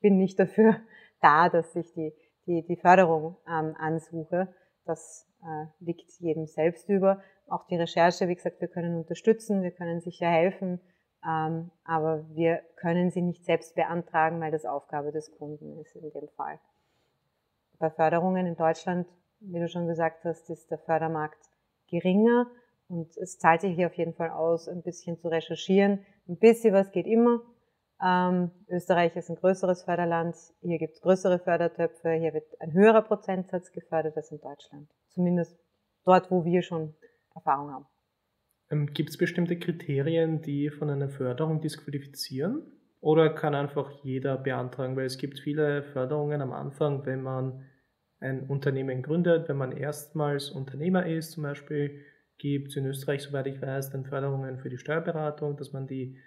bin nicht dafür da, dass ich die, die, die Förderung ähm, ansuche. Das äh, liegt jedem selbst über. Auch die Recherche, wie gesagt, wir können unterstützen, wir können sicher helfen, ähm, aber wir können sie nicht selbst beantragen, weil das Aufgabe des Kunden ist in dem Fall. Bei Förderungen in Deutschland, wie du schon gesagt hast, ist der Fördermarkt geringer und es zahlt sich hier auf jeden Fall aus, ein bisschen zu recherchieren. Ein bisschen was geht immer. Ähm, Österreich ist ein größeres Förderland, hier gibt es größere Fördertöpfe, hier wird ein höherer Prozentsatz gefördert als in Deutschland. Zumindest dort, wo wir schon Erfahrung haben. Ähm, gibt es bestimmte Kriterien, die von einer Förderung disqualifizieren? Oder kann einfach jeder beantragen? Weil es gibt viele Förderungen am Anfang, wenn man ein Unternehmen gründet, wenn man erstmals Unternehmer ist, zum Beispiel, gibt es in Österreich, soweit ich weiß, dann Förderungen für die Steuerberatung, dass man die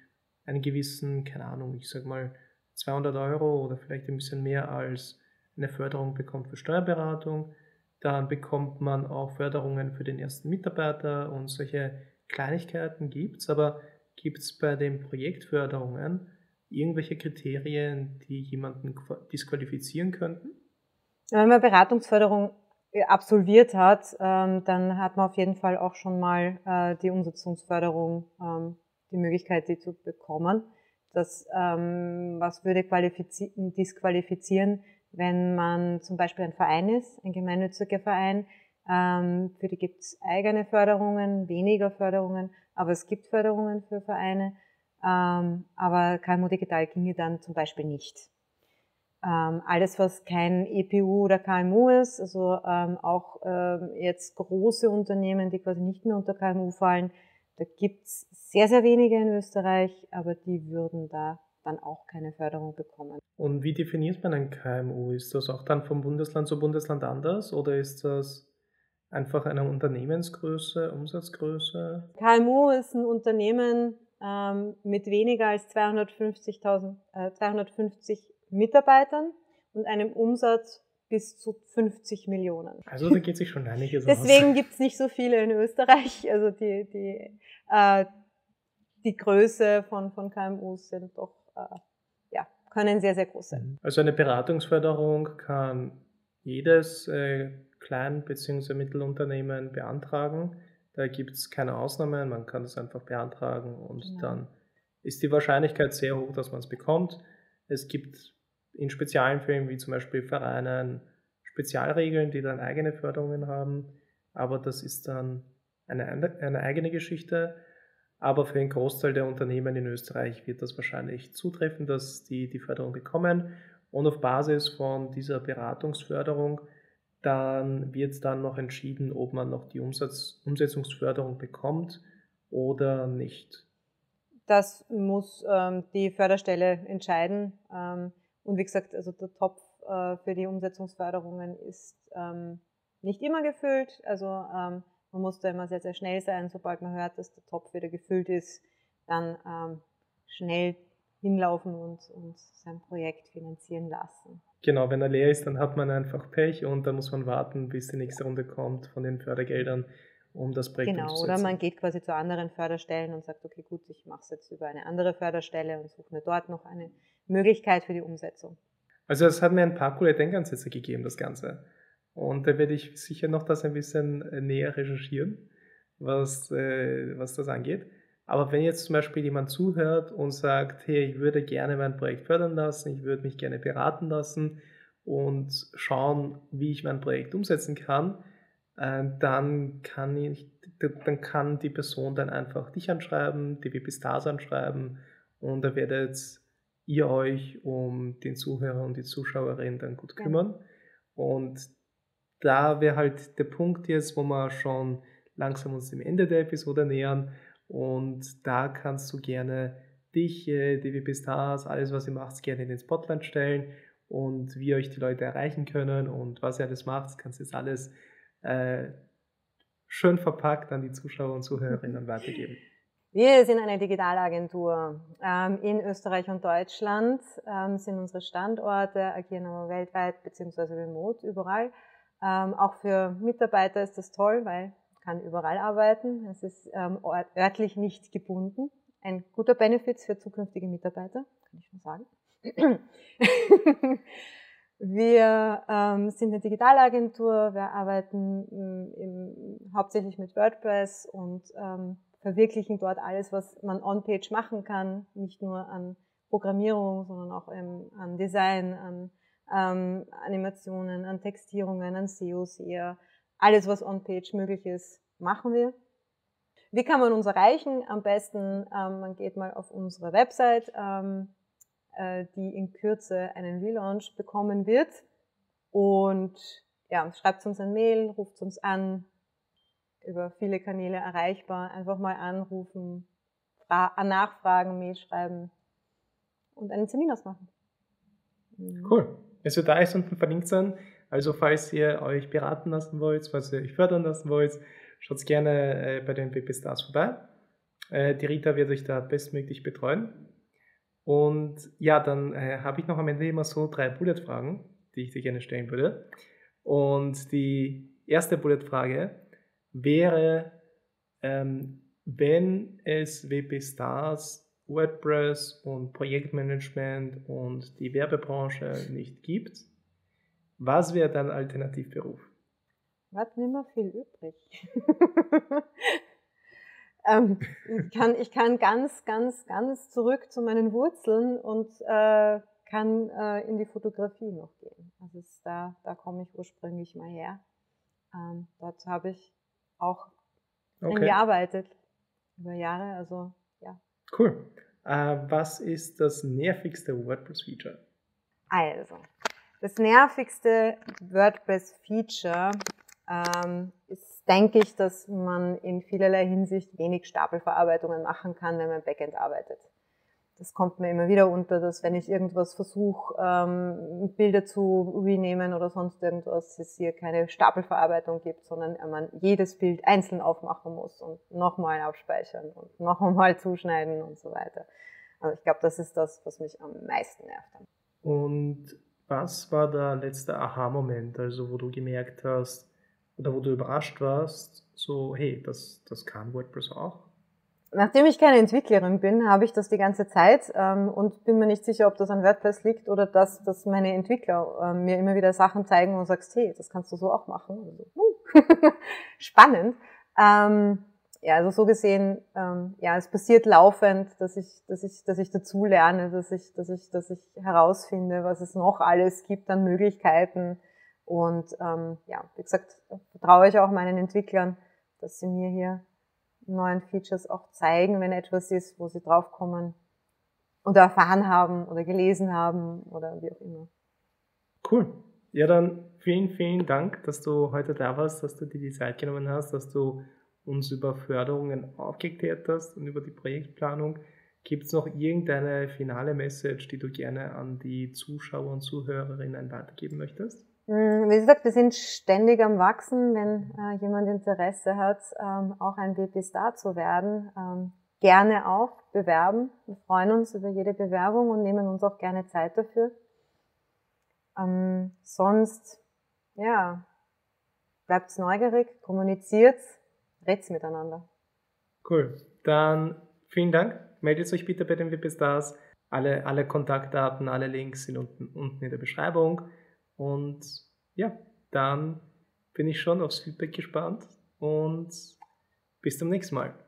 einen gewissen, keine Ahnung, ich sag mal 200 Euro oder vielleicht ein bisschen mehr als eine Förderung bekommt für Steuerberatung. Dann bekommt man auch Förderungen für den ersten Mitarbeiter und solche Kleinigkeiten gibt es. Aber gibt es bei den Projektförderungen irgendwelche Kriterien, die jemanden disqualifizieren könnten? Wenn man Beratungsförderung äh, absolviert hat, ähm, dann hat man auf jeden Fall auch schon mal äh, die Umsetzungsförderung, ähm, die Möglichkeit, die zu bekommen. Das, ähm, was würde disqualifizieren, wenn man zum Beispiel ein Verein ist, ein gemeinnütziger Verein, ähm, für die gibt es eigene Förderungen, weniger Förderungen, aber es gibt Förderungen für Vereine. Ähm, aber KMU Digital ginge dann zum Beispiel nicht. Ähm, alles, was kein EPU oder KMU ist, also auch jetzt große Unternehmen, die quasi nicht mehr unter KMU fallen, da gibt's sehr, sehr wenige in Österreich, aber die würden da dann auch keine Förderung bekommen. Und wie definiert man ein KMU? Ist das auch dann vom Bundesland zu Bundesland anders oder ist das einfach eine Unternehmensgröße, Umsatzgröße? KMU ist ein Unternehmen ähm, mit weniger als 250.000, äh, 250 Mitarbeitern und einem Umsatz bis zu 50 Millionen. Also da geht sich schon einiges Deswegen gibt es nicht so viele in Österreich. Also die, die, äh, die Größe von, von KMUs sind doch, ja, können sehr, sehr groß sein. Mhm. Also eine Beratungsförderung kann jedes äh, Klein- bzw. Mittelunternehmen beantragen. Da gibt es keine Ausnahmen, man kann das einfach beantragen und genau. dann ist die Wahrscheinlichkeit sehr hoch, dass man es bekommt. Es gibt in speziellen Fällen wie zum Beispiel Vereinen Spezialregeln, die dann eigene Förderungen haben, aber das ist dann eine, eine eigene Geschichte. Aber für den Großteil der Unternehmen in Österreich wird das wahrscheinlich zutreffen, dass die die Förderung bekommen. Und auf Basis von dieser Beratungsförderung dann wird dann noch entschieden, ob man noch die Umsatz, Umsetzungsförderung bekommt oder nicht. Das muss ähm, die Förderstelle entscheiden. Ähm, und wie gesagt, also der Topf äh, für die Umsetzungsförderungen ist ähm, nicht immer gefüllt. Also ähm, man muss da immer sehr, sehr schnell sein. Sobald man hört, dass der Topf wieder gefüllt ist, dann ähm, schnell hinlaufen und, und sein Projekt finanzieren lassen. Genau, wenn er leer ist, dann hat man einfach Pech und dann muss man warten, bis die nächste Runde kommt von den Fördergeldern, um das Projekt genau, umzusetzen. Genau, oder man geht quasi zu anderen Förderstellen und sagt, okay, gut, ich mache es jetzt über eine andere Förderstelle und suche mir dort noch eine Möglichkeit für die Umsetzung. Also es hat mir ein paar coole Denkansätze gegeben, das Ganze. Und da werde ich sicher noch das ein bisschen äh, näher recherchieren, was, äh, was das angeht. Aber wenn jetzt zum Beispiel jemand zuhört und sagt, hey, ich würde gerne mein Projekt fördern lassen, ich würde mich gerne beraten lassen und schauen, wie ich mein Projekt umsetzen kann, äh, dann kann ich, dann kann die Person dann einfach dich anschreiben, die WP Stars anschreiben und da werdet ihr euch um den Zuhörer und die Zuschauerin dann gut kümmern. Und da wäre halt der Punkt jetzt, wo wir schon langsam uns dem Ende der Episode nähern und da kannst du gerne dich, äh, DWP Stars, alles was ihr macht, gerne in den Spotlight stellen und wie euch die Leute erreichen können und was ihr alles macht, kannst du jetzt alles äh, schön verpackt an die Zuschauer und Zuhörerinnen weitergeben. Wir sind eine Digitalagentur. Ähm, in Österreich und Deutschland ähm, sind unsere Standorte, agieren aber weltweit bzw. remote überall. Ähm, auch für Mitarbeiter ist das toll, weil kann überall arbeiten. Es ist ähm, örtlich nicht gebunden. Ein guter Benefit für zukünftige Mitarbeiter, kann ich schon sagen. wir ähm, sind eine Digitalagentur, wir arbeiten ähm, im, hauptsächlich mit WordPress und ähm, verwirklichen dort alles, was man on-page machen kann, nicht nur an Programmierung, sondern auch ähm, an Design, an ähm, Animationen, an Textierungen, an SEO, SEA, alles, was on-page möglich ist, machen wir. Wie kann man uns erreichen? Am besten, ähm, man geht mal auf unsere Website, ähm, äh, die in Kürze einen Relaunch bekommen wird. Und ja, schreibt uns ein Mail, ruft uns an, über viele Kanäle erreichbar. Einfach mal anrufen, nachfragen, Mail schreiben und einen Termin ausmachen. Cool. Es wird alles unten verlinkt sein. Also falls ihr euch beraten lassen wollt, falls ihr euch fördern lassen wollt, schaut gerne äh, bei den WP Stars vorbei. Äh, die Rita wird euch da bestmöglich betreuen. Und ja, dann äh, habe ich noch am Ende immer so drei Bullet-Fragen, die ich dir gerne stellen würde. Und die erste Bullet-Frage wäre, ähm, wenn es WP Stars, WordPress und Projektmanagement und die Werbebranche nicht gibt, was wäre dein Alternativberuf? Bleibt nicht mehr viel übrig. ähm, ich, kann, ich kann ganz, ganz, ganz zurück zu meinen Wurzeln und äh, kann äh, in die Fotografie noch gehen. Also da, da komme ich ursprünglich mal her. Ähm, dort habe ich auch okay. gearbeitet über Jahre. Also. Cool. Äh, was ist das nervigste WordPress-Feature? Also, das nervigste WordPress-Feature ähm, ist, denke ich, dass man in vielerlei Hinsicht wenig Stapelverarbeitungen machen kann, wenn man Backend arbeitet. Das kommt mir immer wieder unter, dass wenn ich irgendwas versuche, ähm, Bilder zu renehmen oder sonst irgendwas, es hier keine Stapelverarbeitung gibt, sondern man jedes Bild einzeln aufmachen muss und nochmal abspeichern und noch einmal zuschneiden und so weiter. Also ich glaube, das ist das, was mich am meisten nervt. Und was war der letzte Aha-Moment, also wo du gemerkt hast oder wo du überrascht warst, so hey, das, das kann WordPress auch? Nachdem ich keine Entwicklerin bin, habe ich das die ganze Zeit ähm, und bin mir nicht sicher, ob das an WordPress liegt oder dass, dass meine Entwickler äh, mir immer wieder Sachen zeigen und sagst, hey, das kannst du so auch machen. Also, uh, spannend. Ähm, ja, also so gesehen, ähm, ja, es passiert laufend, dass ich, dass ich, dass ich dazu lerne, dass ich, dass ich, dass ich herausfinde, was es noch alles gibt an Möglichkeiten. Und ähm, ja, wie gesagt, vertraue ich auch meinen Entwicklern, dass sie mir hier neuen Features auch zeigen, wenn etwas ist, wo sie draufkommen oder erfahren haben oder gelesen haben oder wie auch immer. Cool. Ja, dann vielen, vielen Dank, dass du heute da warst, dass du dir die Zeit genommen hast, dass du uns über Förderungen aufgeklärt hast und über die Projektplanung. Gibt es noch irgendeine finale Message, die du gerne an die Zuschauer und Zuhörerinnen weitergeben möchtest? Hm, wie gesagt, wir sind ständig am Wachsen. Wenn äh, jemand Interesse hat, ähm, auch ein BP-Star zu werden, ähm, gerne auch bewerben. Wir freuen uns über jede Bewerbung und nehmen uns auch gerne Zeit dafür. Ähm, sonst, ja, bleibt neugierig, kommuniziert, redet miteinander. Cool. Dann vielen Dank. Meldet euch bitte bei den WP Stars. Alle, alle Kontaktdaten, alle Links sind unten, unten in der Beschreibung. Und ja, dann bin ich schon aufs Feedback gespannt und bis zum nächsten Mal.